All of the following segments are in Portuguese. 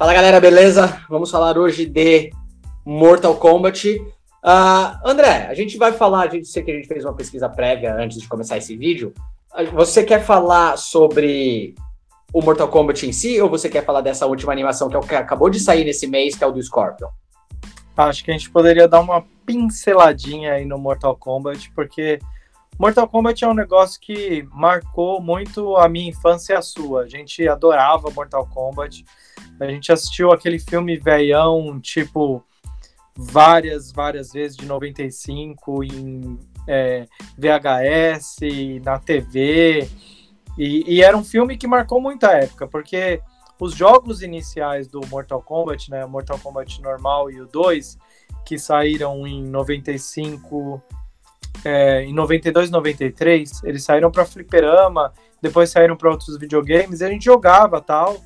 Fala galera, beleza? Vamos falar hoje de Mortal Kombat. Uh, André, a gente vai falar, a gente sei que a gente fez uma pesquisa prévia antes de começar esse vídeo. Você quer falar sobre o Mortal Kombat em si, ou você quer falar dessa última animação que, é que acabou de sair nesse mês, que é o do Scorpion? Acho que a gente poderia dar uma pinceladinha aí no Mortal Kombat, porque Mortal Kombat é um negócio que marcou muito a minha infância e a sua. A gente adorava Mortal Kombat. A gente assistiu aquele filme veião, tipo, várias, várias vezes de 95 em é, VHS, na TV. E, e, era um filme que marcou muito a época, porque os jogos iniciais do Mortal Kombat, né, Mortal Kombat normal e o 2, que saíram em 95, é, em 92 93, eles saíram para fliperama, depois saíram para outros videogames, e a gente jogava tal.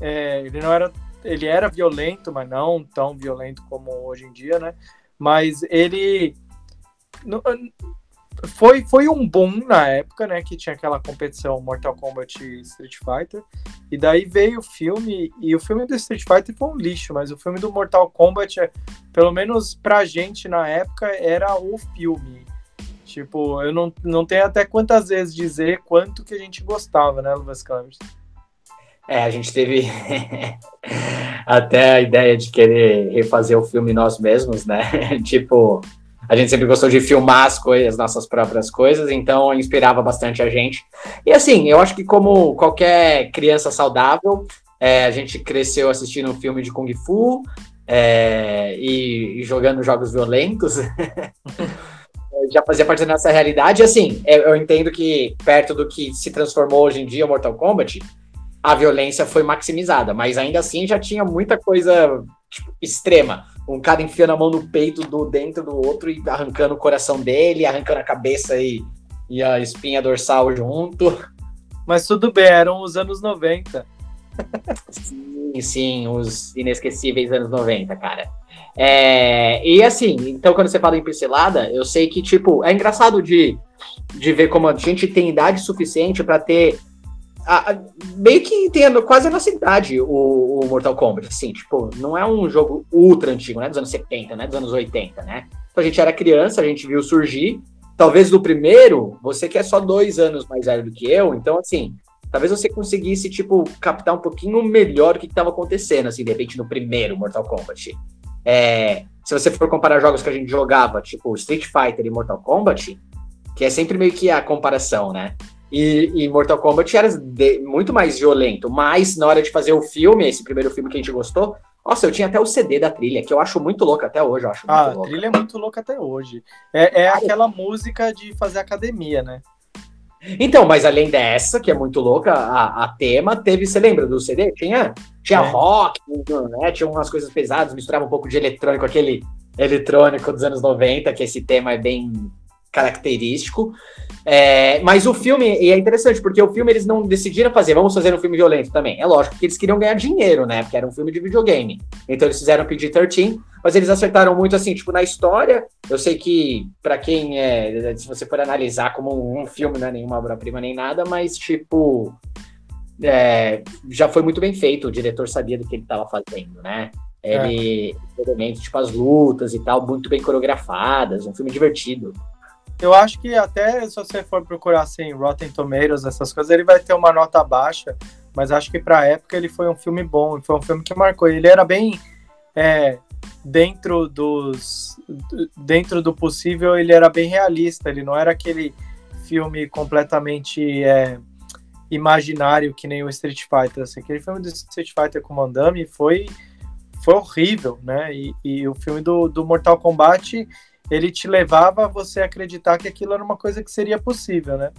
É, ele não era, ele era violento, mas não tão violento como hoje em dia, né? Mas ele foi, foi um boom na época, né? Que tinha aquela competição Mortal Kombat e Street Fighter. E daí veio o filme, e o filme do Street Fighter foi um lixo, mas o filme do Mortal Kombat, pelo menos pra gente na época, era o filme. Tipo, eu não, não tenho até quantas vezes dizer quanto que a gente gostava, né, Lucas Campos? É, a gente teve até a ideia de querer refazer o filme nós mesmos, né? tipo, a gente sempre gostou de filmar as coisas, as nossas próprias coisas, então inspirava bastante a gente. E assim, eu acho que como qualquer criança saudável, é, a gente cresceu assistindo um filme de Kung Fu é, e, e, jogando jogos violentos. Já fazia parte da nossa realidade. E assim, eu, eu entendo que perto do que se transformou hoje em dia o Mortal Kombat, a violência foi maximizada, mas ainda assim já tinha muita coisa tipo, extrema. Um cara enfiando a mão no peito do dentro do outro e arrancando o coração dele, arrancando a cabeça e, e a espinha dorsal junto. Mas tudo bem, eram os anos 90. sim, sim, os inesquecíveis anos 90, cara. É, e assim, então quando você fala em pincelada, eu sei que, tipo, é engraçado de, de ver como a gente tem idade suficiente para ter a, a, meio que tem quase a nossa idade o, o, Mortal Kombat, assim, tipo, não é um jogo ultra antigo, né, dos anos 70, né, dos anos 80, né? Então a gente era criança, a gente viu surgir, talvez no primeiro, você que é só dois anos mais velho do que eu, então assim, talvez você conseguisse, tipo, captar um pouquinho melhor o que estava acontecendo, assim, de repente no primeiro Mortal Kombat. É, se você for comparar jogos que a gente jogava, tipo Street Fighter e Mortal Kombat, que é sempre meio que a comparação, né? E, e Mortal Kombat era de, muito mais violento, mas na hora de fazer o filme, esse primeiro filme que a gente gostou, nossa, eu tinha até o CD da trilha, que eu acho muito louca até hoje, eu acho Ah, a trilha é muito louca até hoje. É, é aquela música de fazer academia, né? Então, mas além dessa, que é muito louca, a, a tema teve, você lembra do CD? Tinha, tinha é. rock, né? Tinha umas coisas pesadas, misturava um pouco de eletrônico, aquele eletrônico dos anos 90, que esse tema é bem característico. É, mas o filme, e é interessante, porque o filme eles não decidiram fazer, vamos fazer um filme violento também. É lógico que eles queriam ganhar dinheiro, né? Porque era um filme de videogame. Então eles fizeram PG-13, mas eles acertaram muito assim, tipo, na história. Eu sei que, para quem é, se você for analisar como um filme, não é nenhuma obra-prima nem nada, mas tipo. É, já foi muito bem feito, o diretor sabia do que ele estava fazendo, né? Ele, é. elementos, tipo as lutas e tal, muito bem coreografadas, um filme divertido. Eu acho que até se você for procurar assim, Rotten Tomatoes, essas coisas, ele vai ter uma nota baixa, mas acho que pra época ele foi um filme bom, foi um filme que marcou. Ele era bem é, dentro dos dentro do possível, ele era bem realista, ele não era aquele filme completamente é, imaginário que nem o Street Fighter. Assim, aquele filme do Street Fighter com Van Damme foi, foi horrível, né? E, e o filme do, do Mortal Kombat ele te levava a você acreditar que aquilo era uma coisa que seria possível, né?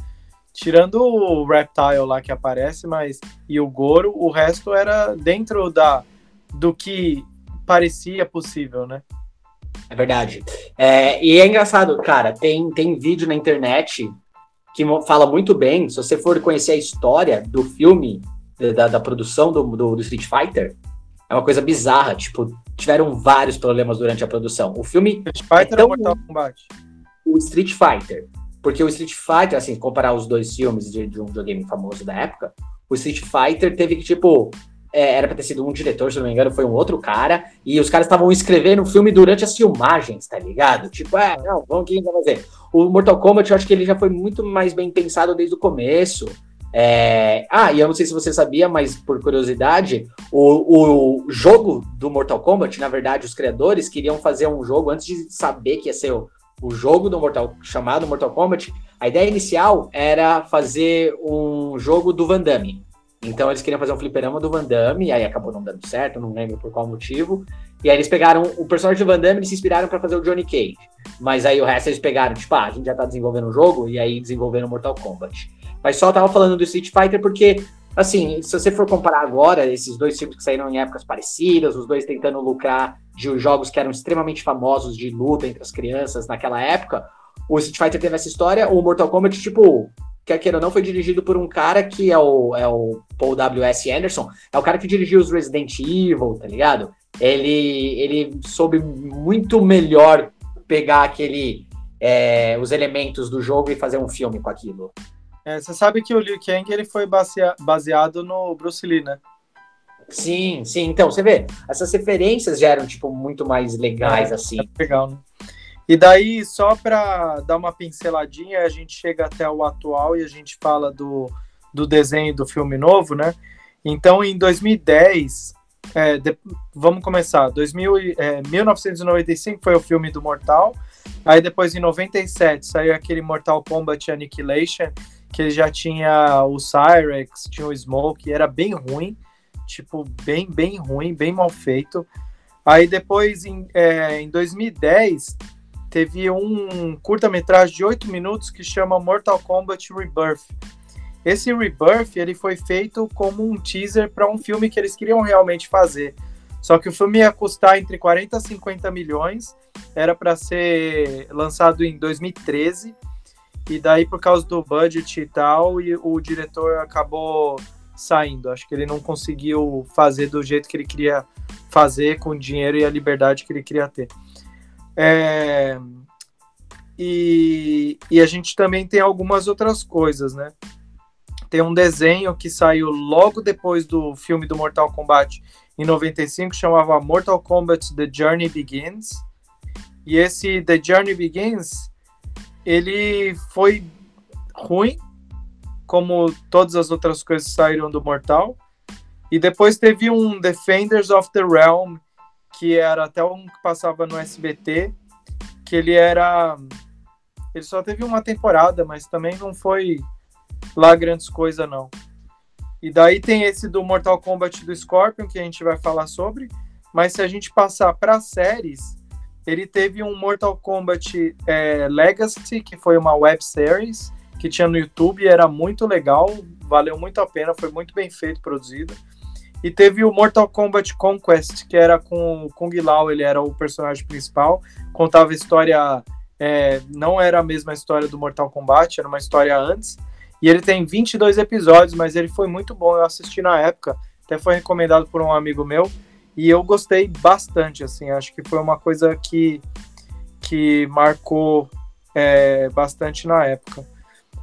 Tirando o Reptile lá que aparece, mas e o Goro, o resto era dentro da do que parecia possível, né? É verdade. É, e é engraçado, cara, tem, tem vídeo na internet que fala muito bem, se você for conhecer a história do filme, da, da produção do, do, do Street Fighter, é uma coisa bizarra, tipo, tiveram vários problemas durante a produção. O filme. Street Fighter é tão... ou Mortal Kombat? O Street Fighter. Porque o Street Fighter, assim, comparar os dois filmes de, de um videogame famoso da época, o Street Fighter teve que, tipo. é, era pra ter sido um diretor, se não me engano, foi um outro cara, e os caras estavam escrevendo o filme durante as filmagens, tá ligado? Tipo, é, não, vamos o que a gente vai fazer? O Mortal Kombat, eu acho que ele já foi muito mais bem pensado desde o começo. É... Ah, e eu não sei se você sabia, mas por curiosidade, o, o jogo do Mortal Kombat, na verdade, os criadores queriam fazer um jogo antes de saber que ia ser o, o jogo do Mortal chamado Mortal Kombat. A ideia inicial era fazer um jogo do Van Damme. Então eles queriam fazer um fliperama do Van Damme, aí acabou não dando certo, não lembro por qual motivo. E aí eles pegaram o personagem do Van Damme e se inspiraram para fazer o Johnny Cage. Mas aí o resto eles pegaram, tipo, ah, a gente já tá desenvolvendo um jogo, e aí desenvolveram Mortal Kombat. Mas só tava falando do Street Fighter porque, assim, se você for comparar agora, esses dois filmes que saíram em épocas parecidas, os dois tentando lucrar de jogos que eram extremamente famosos de luta entre as crianças naquela época, o Street Fighter teve essa história, o Mortal Kombat, tipo, quer queira ou não, foi dirigido por um cara que é o, é o Paul W.S. Anderson, é o cara que dirigiu os Resident Evil, tá ligado? Ele, ele soube muito melhor pegar aquele, é, os elementos do jogo e fazer um filme com aquilo. É, você sabe que o Liu Kang ele foi baseado no Bruce Lee, né? Sim, sim. Então, você vê, essas referências já eram, tipo, muito mais legais, é, assim. É legal, né? E daí, só para dar uma pinceladinha, a gente chega até o atual e a gente fala do, do desenho do filme novo, né? Então, em 2010, é, de, vamos começar. 2000, é, 1995 foi o filme do Mortal. Aí depois, em 97, saiu aquele Mortal Kombat Annihilation, que já tinha o Cyrex, tinha o Smoke, era bem ruim. Tipo, bem, bem ruim, bem mal feito. Aí depois, em, é, em 2010, teve um curta-metragem de 8 minutos que chama Mortal Kombat Rebirth. Esse Rebirth ele foi feito como um teaser para um filme que eles queriam realmente fazer. Só que o filme ia custar entre 40 a 50 milhões, era para ser lançado em 2013, e daí por causa do budget e tal, e o diretor acabou saindo. Acho que ele não conseguiu fazer do jeito que ele queria fazer, com o dinheiro e a liberdade que ele queria ter. É, e, e a gente também tem algumas outras coisas, né? Tem um desenho que saiu logo depois do filme do Mortal Kombat em 95, chamava Mortal Kombat The Journey Begins. E esse The Journey Begins, ele foi ruim, como todas as outras coisas saíram do Mortal. E depois teve um Defenders of the Realm, que era até um que passava no SBT, que ele era. Ele só teve uma temporada, mas também não foi lá grandes coisas, não. E daí tem esse do Mortal Kombat do Scorpion, que a gente vai falar sobre. Mas se a gente passar para séries, ele teve um Mortal Kombat é, Legacy, que foi uma web series que tinha no YouTube, era muito legal, valeu muito a pena, foi muito bem feito, produzido. E teve o Mortal Kombat Conquest, que era com o Kung Lao, ele era o personagem principal, contava história, é, não era a mesma história do Mortal Kombat, era uma história antes, e ele tem 22 episódios, mas ele foi muito bom, eu assisti na época, até foi recomendado por um amigo meu, e eu gostei bastante, assim, acho que foi uma coisa que, que marcou é, bastante na época.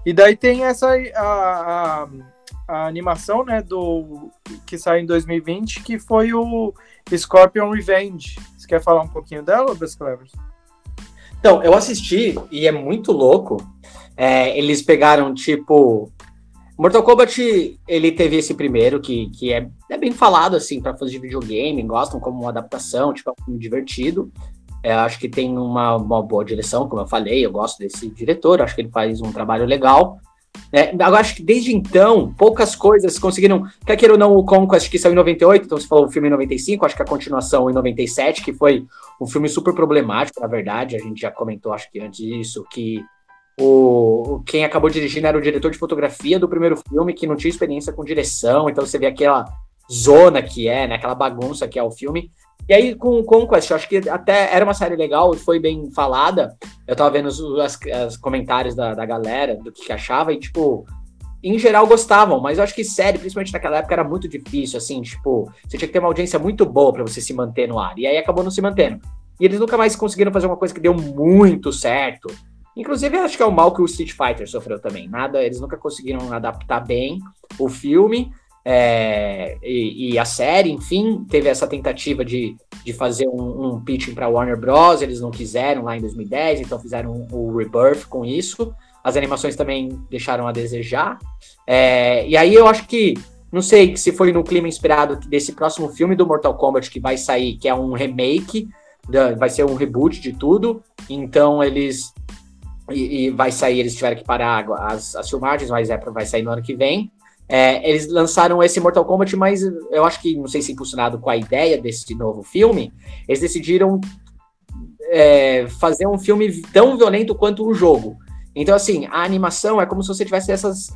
E daí tem essa a, a a animação, né, do que saiu em 2020, que foi o Scorpion Revenge. Você quer falar um pouquinho dela, Bess Clevers? Então, eu assisti e é muito louco. É, eles pegaram, tipo. Mortal Kombat, ele teve esse primeiro, que, que é, é bem falado, assim, para fãs de videogame, gostam como uma adaptação, tipo, é um filme divertido. É, acho que tem uma, uma boa direção, como eu falei, eu gosto desse diretor, acho que ele faz um trabalho legal. É, agora, acho que desde então, poucas coisas conseguiram. Quer queira ou não, o Conquest que saiu em 98, então você falou o filme em 95, acho que a continuação em 97, que foi um filme super problemático, na verdade. A gente já comentou, acho que antes disso, que o, quem acabou dirigindo era o diretor de fotografia do primeiro filme, que não tinha experiência com direção, então você vê aquela zona que é, né, aquela bagunça que é o filme. E aí, com o Conquest, eu acho que até era uma série legal, foi bem falada. Eu tava vendo os, os, os comentários da, da galera, do que, que achava, e, tipo, em geral gostavam, mas eu acho que série, principalmente naquela época, era muito difícil, assim, tipo, você tinha que ter uma audiência muito boa para você se manter no ar. E aí acabou não se mantendo. E eles nunca mais conseguiram fazer uma coisa que deu muito certo. Inclusive, acho que é o mal que o Street Fighter sofreu também. Nada, eles nunca conseguiram adaptar bem o filme. é, e, e, a série, enfim, teve essa tentativa de, de fazer um, um pitching para Warner Bros. Eles não quiseram lá em 2010, então fizeram o Rebirth com isso. As animações também deixaram a desejar. É, e aí eu acho que, não sei se foi no clima inspirado desse próximo filme do Mortal Kombat que vai sair, que é um remake, vai ser um reboot de tudo. Então eles. E, e vai sair, eles tiveram que parar as, as filmagens, mas é, vai sair no ano que vem. É, eles lançaram esse Mortal Kombat, mas eu acho que, não sei se impulsionado com a ideia desse novo filme, eles decidiram é, fazer um filme tão violento quanto o jogo. Então, assim, a animação é como se você tivesse essas.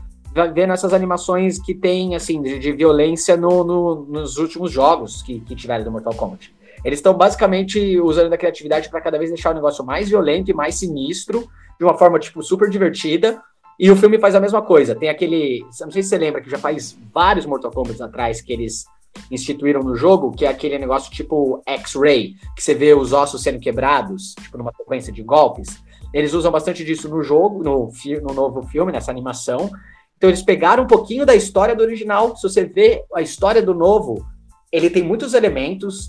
vendo essas animações que tem, assim, de, de violência no, no, nos últimos jogos que, que tiveram do Mortal Kombat. Eles estão basicamente usando a criatividade para cada vez deixar o negócio mais violento e mais sinistro, de uma forma, tipo, super divertida, e o filme faz a mesma coisa. Tem aquele. Não sei se você lembra que já faz vários Mortal Kombat atrás que eles instituíram no jogo, que é aquele negócio tipo X-Ray, que você vê os ossos sendo quebrados, tipo numa sequência de golpes. Eles usam bastante disso no jogo, no, no novo filme, nessa animação. Então eles pegaram um pouquinho da história do original. Se você vê a história do novo, ele tem muitos elementos.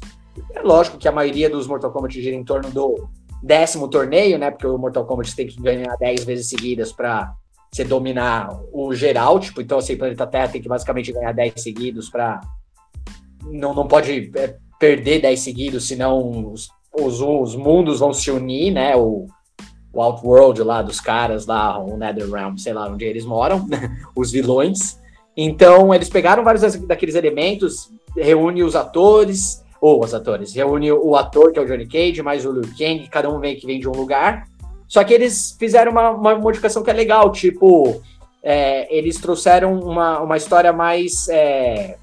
É lógico que a maioria dos Mortal Kombat gira em torno do décimo torneio, né? Porque o Mortal Kombat tem que ganhar 10 vezes seguidas para você dominar o geral, tipo, então assim, Planeta Terra tem que basicamente ganhar 10 seguidos para não, não pode é, perder 10 seguidos, senão os, os, os, mundos vão se unir, né? O, o Outworld lá dos caras lá, o Netherrealm, sei lá onde eles moram, os vilões. Então, eles pegaram vários daqueles elementos, reúne os atores, ou os atores, reúne o ator, que é o Johnny Cage, mais o Liu Kang, cada um vem que vem de um lugar, só que eles fizeram uma, uma modificação que é legal, tipo, é, eles trouxeram uma, uma história mais. É,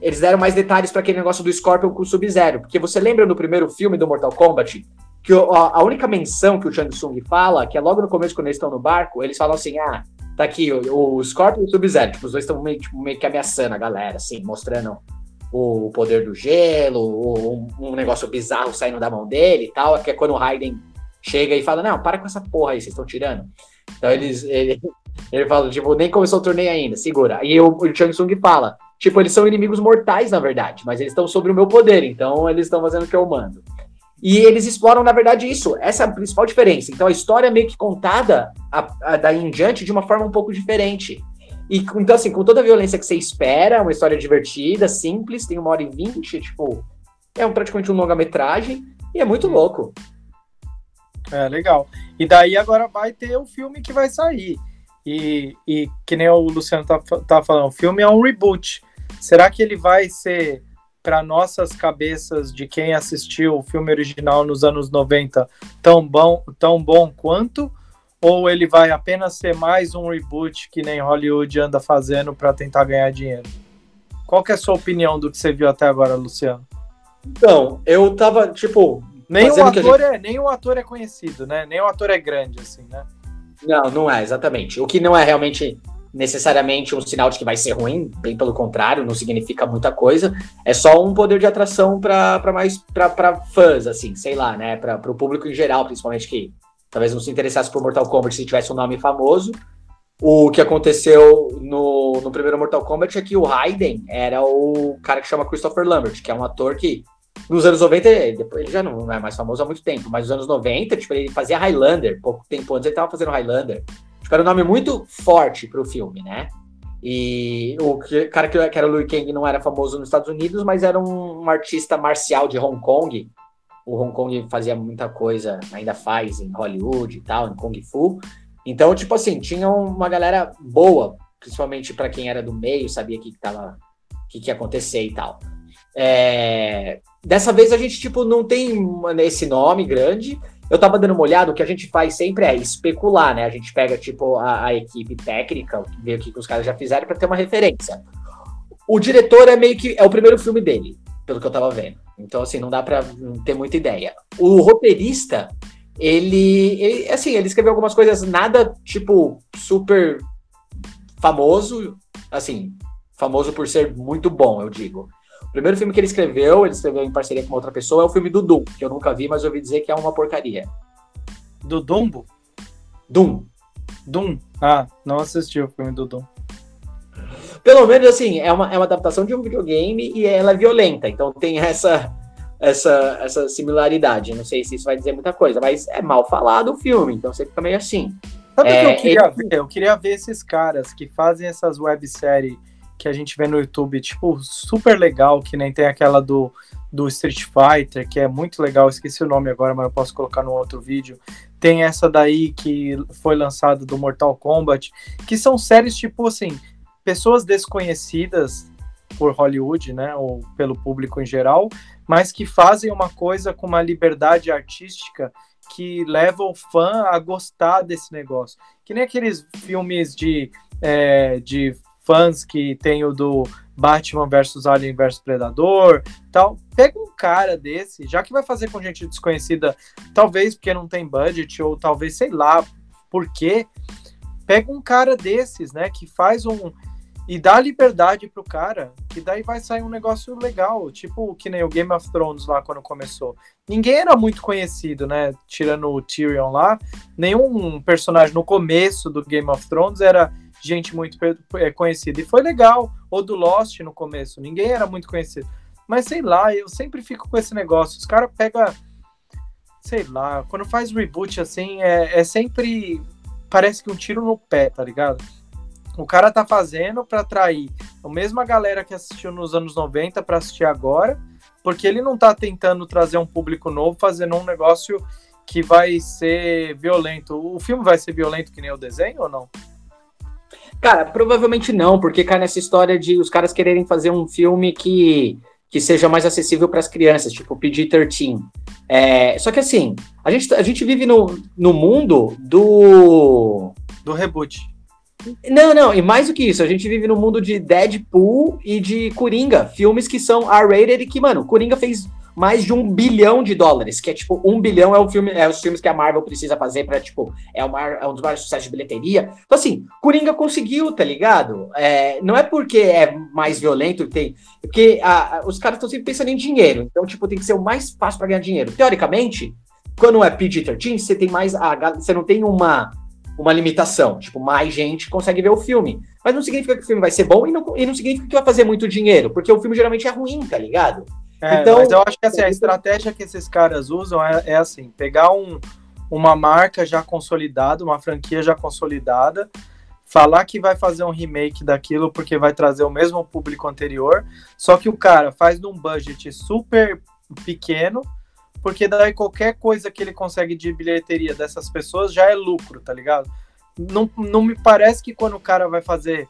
eles deram mais detalhes para aquele negócio do Scorpion com o Sub-Zero. Porque você lembra no primeiro filme do Mortal Kombat que a, a única menção que o Shang Tsung fala, que é logo no começo, quando eles estão no barco, eles falam assim: ah, tá aqui o, o Scorpion e o Sub-Zero. Tipo, os dois estão meio, tipo, meio que ameaçando a galera, assim, mostrando o poder do gelo, um, um negócio bizarro saindo da mão dele e tal, que é quando o Raiden chega e fala: Não, para com essa porra aí, vocês estão tirando. Então eles, ele, ele fala: Tipo, nem começou o torneio ainda, segura. E o, o Chang Sung fala: Tipo, eles são inimigos mortais, na verdade, mas eles estão sobre o meu poder, então eles estão fazendo o que eu mando. E eles exploram, na verdade, isso. Essa é a principal diferença. Então a história é meio que contada a, a, daí em diante de uma forma um pouco diferente. E então, assim, com toda a violência que você espera, uma história divertida, simples, tem uma hora e vinte, tipo, é um, praticamente um longa-metragem, e é muito louco. É, legal. E daí agora vai ter o filme que vai sair. E, e que nem o Luciano tá, tá falando, o filme é um reboot. Será que ele vai ser para nossas cabeças de quem assistiu o filme original nos anos 90 tão bom, tão bom quanto? Ou ele vai apenas ser mais um reboot que nem Hollywood anda fazendo para tentar ganhar dinheiro? Qual que é a sua opinião do que você viu até agora, Luciano? Então, eu tava, tipo, nem o, ator gente... é, nem o ator é conhecido, né? Nem o ator é grande, assim, né? Não, não é, exatamente. O que não é realmente necessariamente um sinal de que vai ser ruim, bem pelo contrário, não significa muita coisa. É só um poder de atração para mais para fãs, assim, sei lá, né? Para o público em geral, principalmente que talvez não se interessasse por Mortal Kombat se tivesse um nome famoso. O que aconteceu no, no primeiro Mortal Kombat é que o Raiden era o cara que chama Christopher Lambert, que é um ator que nos anos 90, depois ele já não é mais famoso há muito tempo, mas nos anos 90, tipo, ele fazia Highlander, pouco tempo antes ele tava fazendo Highlander. Tipo, era um nome muito forte pro filme, né? E o cara que era o Liu Kang não era famoso nos Estados Unidos, mas era um, um artista marcial de Hong Kong. O Hong Kong fazia muita coisa, ainda faz em Hollywood e tal, em Kung Fu. Então, tipo assim, tinha uma galera boa, principalmente para quem era do meio, sabia o que, tava, que, que ia acontecer e tal. É, dessa vez a gente, tipo, não tem esse nome grande. Eu tava dando uma olhada, o que a gente faz sempre é especular, né? A gente pega, tipo, a, a equipe técnica, ver o que os caras já fizeram para ter uma referência. O diretor é meio que. É o primeiro filme dele, pelo que eu tava vendo. Então, assim, não dá pra ter muita ideia. O roteirista, ele, ele. Assim, ele escreveu algumas coisas nada, tipo, super famoso. Assim, famoso por ser muito bom, eu digo. O primeiro filme que ele escreveu, ele escreveu em parceria com outra pessoa, é o filme do Doom, que eu nunca vi, mas ouvi dizer que é uma porcaria. Do Dumbo? Doom. Doom. Ah, não assisti o filme do Doom. Pelo menos assim, é uma, é uma adaptação de um videogame e ela é violenta, então tem essa, essa, essa similaridade. Não sei se isso vai dizer muita coisa, mas é mal falado o filme, então você fica meio assim. Sabe o É, que eu queria ele- ver? Eu queria ver esses caras que fazem essas webséries que a gente vê no YouTube, tipo, super legal, que nem tem aquela do, do Street Fighter, que é muito legal, esqueci o nome agora, mas eu posso colocar no outro vídeo. Tem essa daí que foi lançada do Mortal Kombat, que são séries, tipo assim, pessoas desconhecidas por Hollywood, né, ou pelo público em geral, mas que fazem uma coisa com uma liberdade artística que leva o fã a gostar desse negócio. Que nem aqueles filmes de, é, de fãs que tem o do Batman versus Alien versus Predador, tal. Pega um cara desse, já que vai fazer com gente desconhecida, talvez porque não tem budget ou talvez sei lá por quê. Pega um cara desses, né, que faz um e dá liberdade pro cara, que daí vai sair um negócio legal, tipo que nem o Game of Thrones lá quando começou. Ninguém era muito conhecido, né? Tirando o Tyrion lá, nenhum personagem no começo do Game of Thrones era gente muito é, conhecida. E foi legal. Ou do Lost no começo, ninguém era muito conhecido. Mas sei lá, eu sempre fico com esse negócio. Os caras pegam. Sei lá, quando faz reboot assim, é, é sempre. Parece que um tiro no pé, tá ligado? O cara tá fazendo pra atrair a mesma galera que assistiu nos anos 90 pra assistir agora, porque ele não tá tentando trazer um público novo fazendo um negócio que vai ser violento. O filme vai ser violento que nem o desenho ou não? Cara, provavelmente não, porque cai nessa história de os caras quererem fazer um filme que, que seja mais acessível para as crianças, tipo PG-13. É, só que assim, a gente, a gente vive no, no mundo do. Do reboot. Não, não, e mais do que isso, a gente vive no mundo de Deadpool e de Coringa, filmes que são R-rated e que, mano, Coringa fez mais de um bilhão de dólares, que é tipo, um bilhão é o filme, é os filmes que a Marvel precisa fazer pra, tipo, é, maior- é um dos maiores sucessos de bilheteria. Então, assim, Coringa conseguiu, tá ligado? É, não é porque é mais violento, tem. Porque a- a- os caras estão sempre pensando em dinheiro. Então, tipo, tem que ser o mais fácil pra ganhar dinheiro. Teoricamente, quando é PG-13, você tem mais. A, você não tem uma, uma limitação. Tipo, mais gente consegue ver o filme. Mas não significa que o filme vai ser bom e não, e não significa que vai fazer muito dinheiro. Porque o filme geralmente é ruim, tá ligado? É, Então- mas eu acho que assim, a estratégia que esses caras usam é, é assim, pegar um, uma marca já consolidada, uma franquia já consolidada, falar que vai fazer um remake daquilo porque vai trazer o mesmo público anterior, só que o cara faz num budget super pequeno, porque daí qualquer coisa que ele consegue de bilheteria dessas pessoas já é lucro, tá ligado? Não, não me parece que quando o cara vai fazer.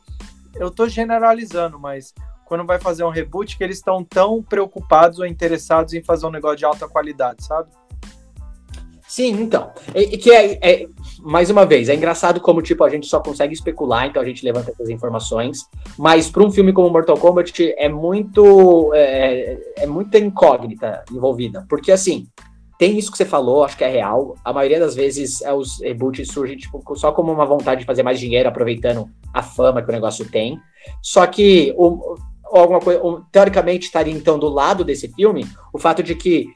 Eu tô generalizando, mas quando vai fazer um reboot, que eles estão tão preocupados ou interessados em fazer um negócio de alta qualidade, sabe? Sim, então. E, que é, é- mais uma vez, é engraçado como, tipo, a gente só consegue especular, então a gente levanta essas informações. Mas para um filme como Mortal Kombat é muito. É, é muita incógnita envolvida. Porque, assim, tem isso que você falou, acho que é real. A maioria das vezes é, os reboots surgem, tipo, só como uma vontade de fazer mais dinheiro, aproveitando a fama que o negócio tem. Só que o, alguma coisa, teoricamente estaria então do lado desse filme o fato de que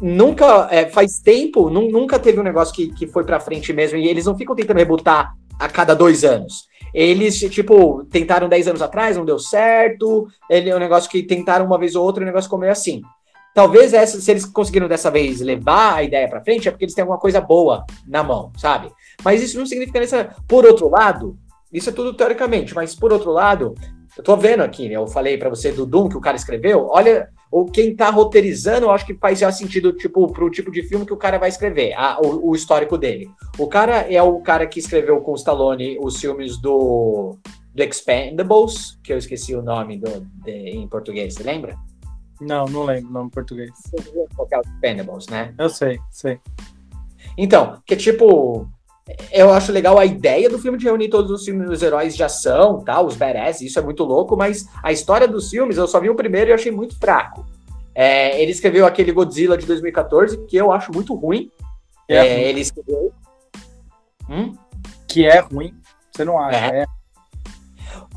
nunca é, faz tempo, nu- nunca teve um negócio que, que foi pra frente mesmo, e eles não ficam tentando rebutar a cada dois anos. Eles, tipo, tentaram 10 anos atrás, não deu certo. Ele é um negócio que tentaram uma vez ou outra, o negócio ficou meio assim. Talvez essa, se eles conseguiram dessa vez levar a ideia pra frente, é porque eles têm alguma coisa boa na mão, sabe? Mas isso não significa nessa. Por outro lado, isso é tudo teoricamente, mas por outro lado, eu tô vendo aqui, né? Eu falei pra você do Doom que o cara escreveu. Olha, ou quem tá roteirizando, eu acho que faz já sentido, tipo, pro tipo de filme que o cara vai escrever, a- o, o histórico dele. O cara é o cara que escreveu com o Stallone os filmes do, do Expendables, que eu esqueci o nome do, de- em português, você lembra? Não, não lembro o nome em português. Qual que é o Expendables, né? Eu sei, sei. Então, que tipo, eu acho legal a ideia do filme de reunir todos os filmes dos heróis de ação, tá? Os badass, isso é muito louco, mas a história dos filmes, eu só vi o primeiro e achei muito fraco. É, ele escreveu aquele Godzilla de 2014, que eu acho muito ruim. É É, ruim. ele escreveu. Hum? Que é ruim, você não acha? É.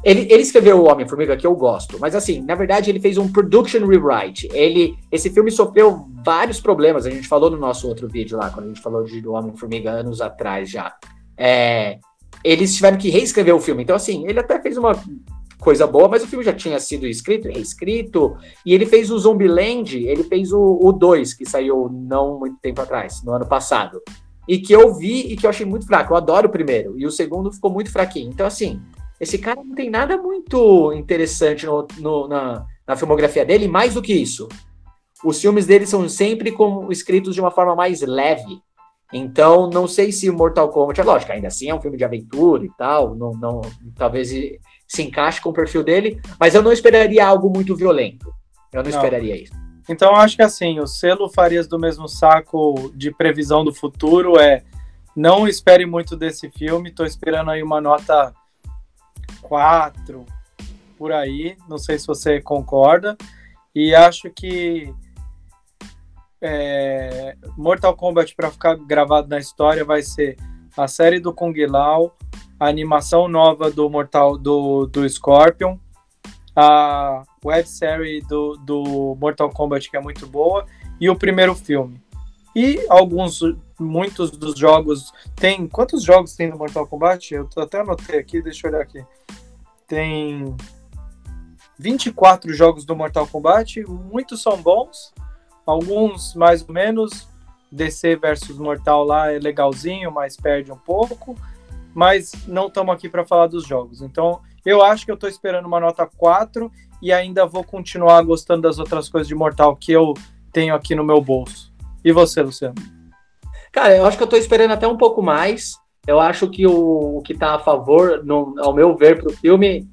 Ele, ele escreveu o Homem-Formiga, que eu gosto, mas assim, na verdade, ele fez um production rewrite. Ele, esse filme sofreu vários problemas. A gente falou no nosso outro vídeo lá, quando a gente falou de, Homem-Formiga anos atrás já. É, eles tiveram que reescrever o filme. Então, assim, ele até fez uma coisa boa, mas o filme já tinha sido escrito, escrito, e ele fez o Zombieland, ele fez o 2, que saiu não muito tempo atrás, no ano passado, e que eu vi e que eu achei muito fraco, eu adoro o primeiro, e o segundo ficou muito fraquinho, então assim, esse cara não tem nada muito interessante no, no, na, na filmografia dele, mais do que isso, os filmes dele são sempre como escritos de uma forma mais leve, então, não sei se Mortal Kombat, é lógico, ainda assim é um filme de aventura e tal, não, não, talvez se encaixe com o perfil dele, mas eu não esperaria algo muito violento. Eu não, não. esperaria isso. Então, acho que assim, o selo Farias do mesmo saco de previsão do futuro é não espere muito desse filme, estou esperando aí uma nota 4 por aí, não sei se você concorda, e acho que é, Mortal Kombat, para ficar gravado na história, vai ser a série do Kung Lao, a animação nova do Mortal do, do Scorpion, a web série do, do Mortal Kombat, que é muito boa, e o primeiro filme. E alguns, muitos dos jogos. Tem. Quantos jogos tem no Mortal Kombat? Eu até anotei aqui, deixa eu olhar aqui. Tem 24 jogos do Mortal Kombat, muitos são bons, Alguns mais ou menos. DC versus Mortal lá é legalzinho, mas perde um pouco. Mas não estamos aqui para falar dos jogos. Então, eu acho que eu estou esperando uma nota 4 e ainda vou continuar gostando das outras coisas de Mortal que eu tenho aqui no meu bolso. E você, Luciano? Cara, eu acho que eu estou esperando até um pouco mais. Eu acho que o, o que está a favor, no, ao meu ver, para o filme,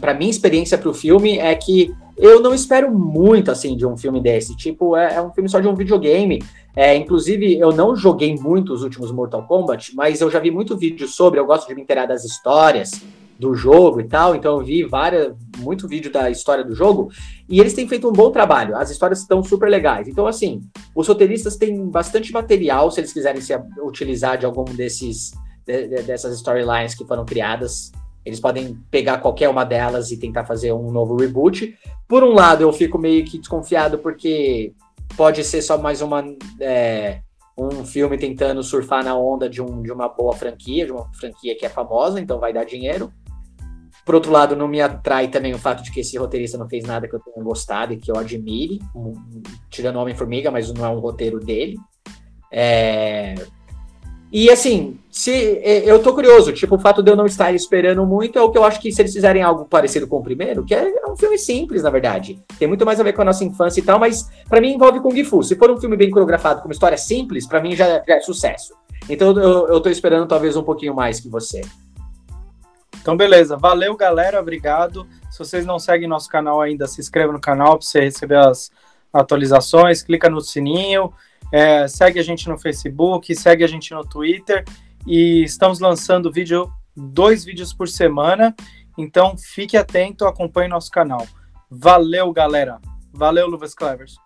para minha experiência para o filme, é que eu não espero muito, assim, de um filme desse. Tipo, é, é um filme só de um videogame. É, inclusive, eu não joguei muito os últimos Mortal Kombat, mas eu já vi muito vídeo sobre, eu gosto de me inteirar das histórias do jogo e tal, então eu vi várias, muito vídeo da história do jogo, e eles têm feito um bom trabalho, as histórias estão super legais. Então, assim, os roteiristas têm bastante material, se eles quiserem se utilizar de algum desses, de, de, dessas storylines que foram criadas, eles podem pegar qualquer uma delas e tentar fazer um novo reboot. Por um lado, eu fico meio que desconfiado porque pode ser só mais uma é, um filme tentando surfar na onda de, um, de uma boa franquia, de uma franquia que é famosa, então vai dar dinheiro. Por outro lado, não me atrai também o fato de que esse roteirista não fez nada que eu tenha gostado e que eu admire, um, tirando Homem-Formiga, mas não é um roteiro dele. É, e assim, se é, eu tô curioso, tipo, o fato de eu não estar esperando muito é o que eu acho que se eles fizerem algo parecido com o primeiro, que é, é um filme simples, na verdade. Tem muito mais a ver com a nossa infância e tal, mas para mim envolve Kung Fu. Se for um filme bem coreografado, com uma história simples, para mim já, já, é sucesso. Então eu, eu tô esperando talvez um pouquinho mais que você. Então, beleza. Valeu, galera. Obrigado. Se vocês não seguem nosso canal ainda, se inscreva no canal para você receber as atualizações, clica no sininho. É, segue a gente no Facebook, segue a gente no Twitter e estamos lançando vídeo, dois vídeos por semana. Então fique atento, acompanhe nosso canal. Valeu, galera. Valeu, Luvas Clevers.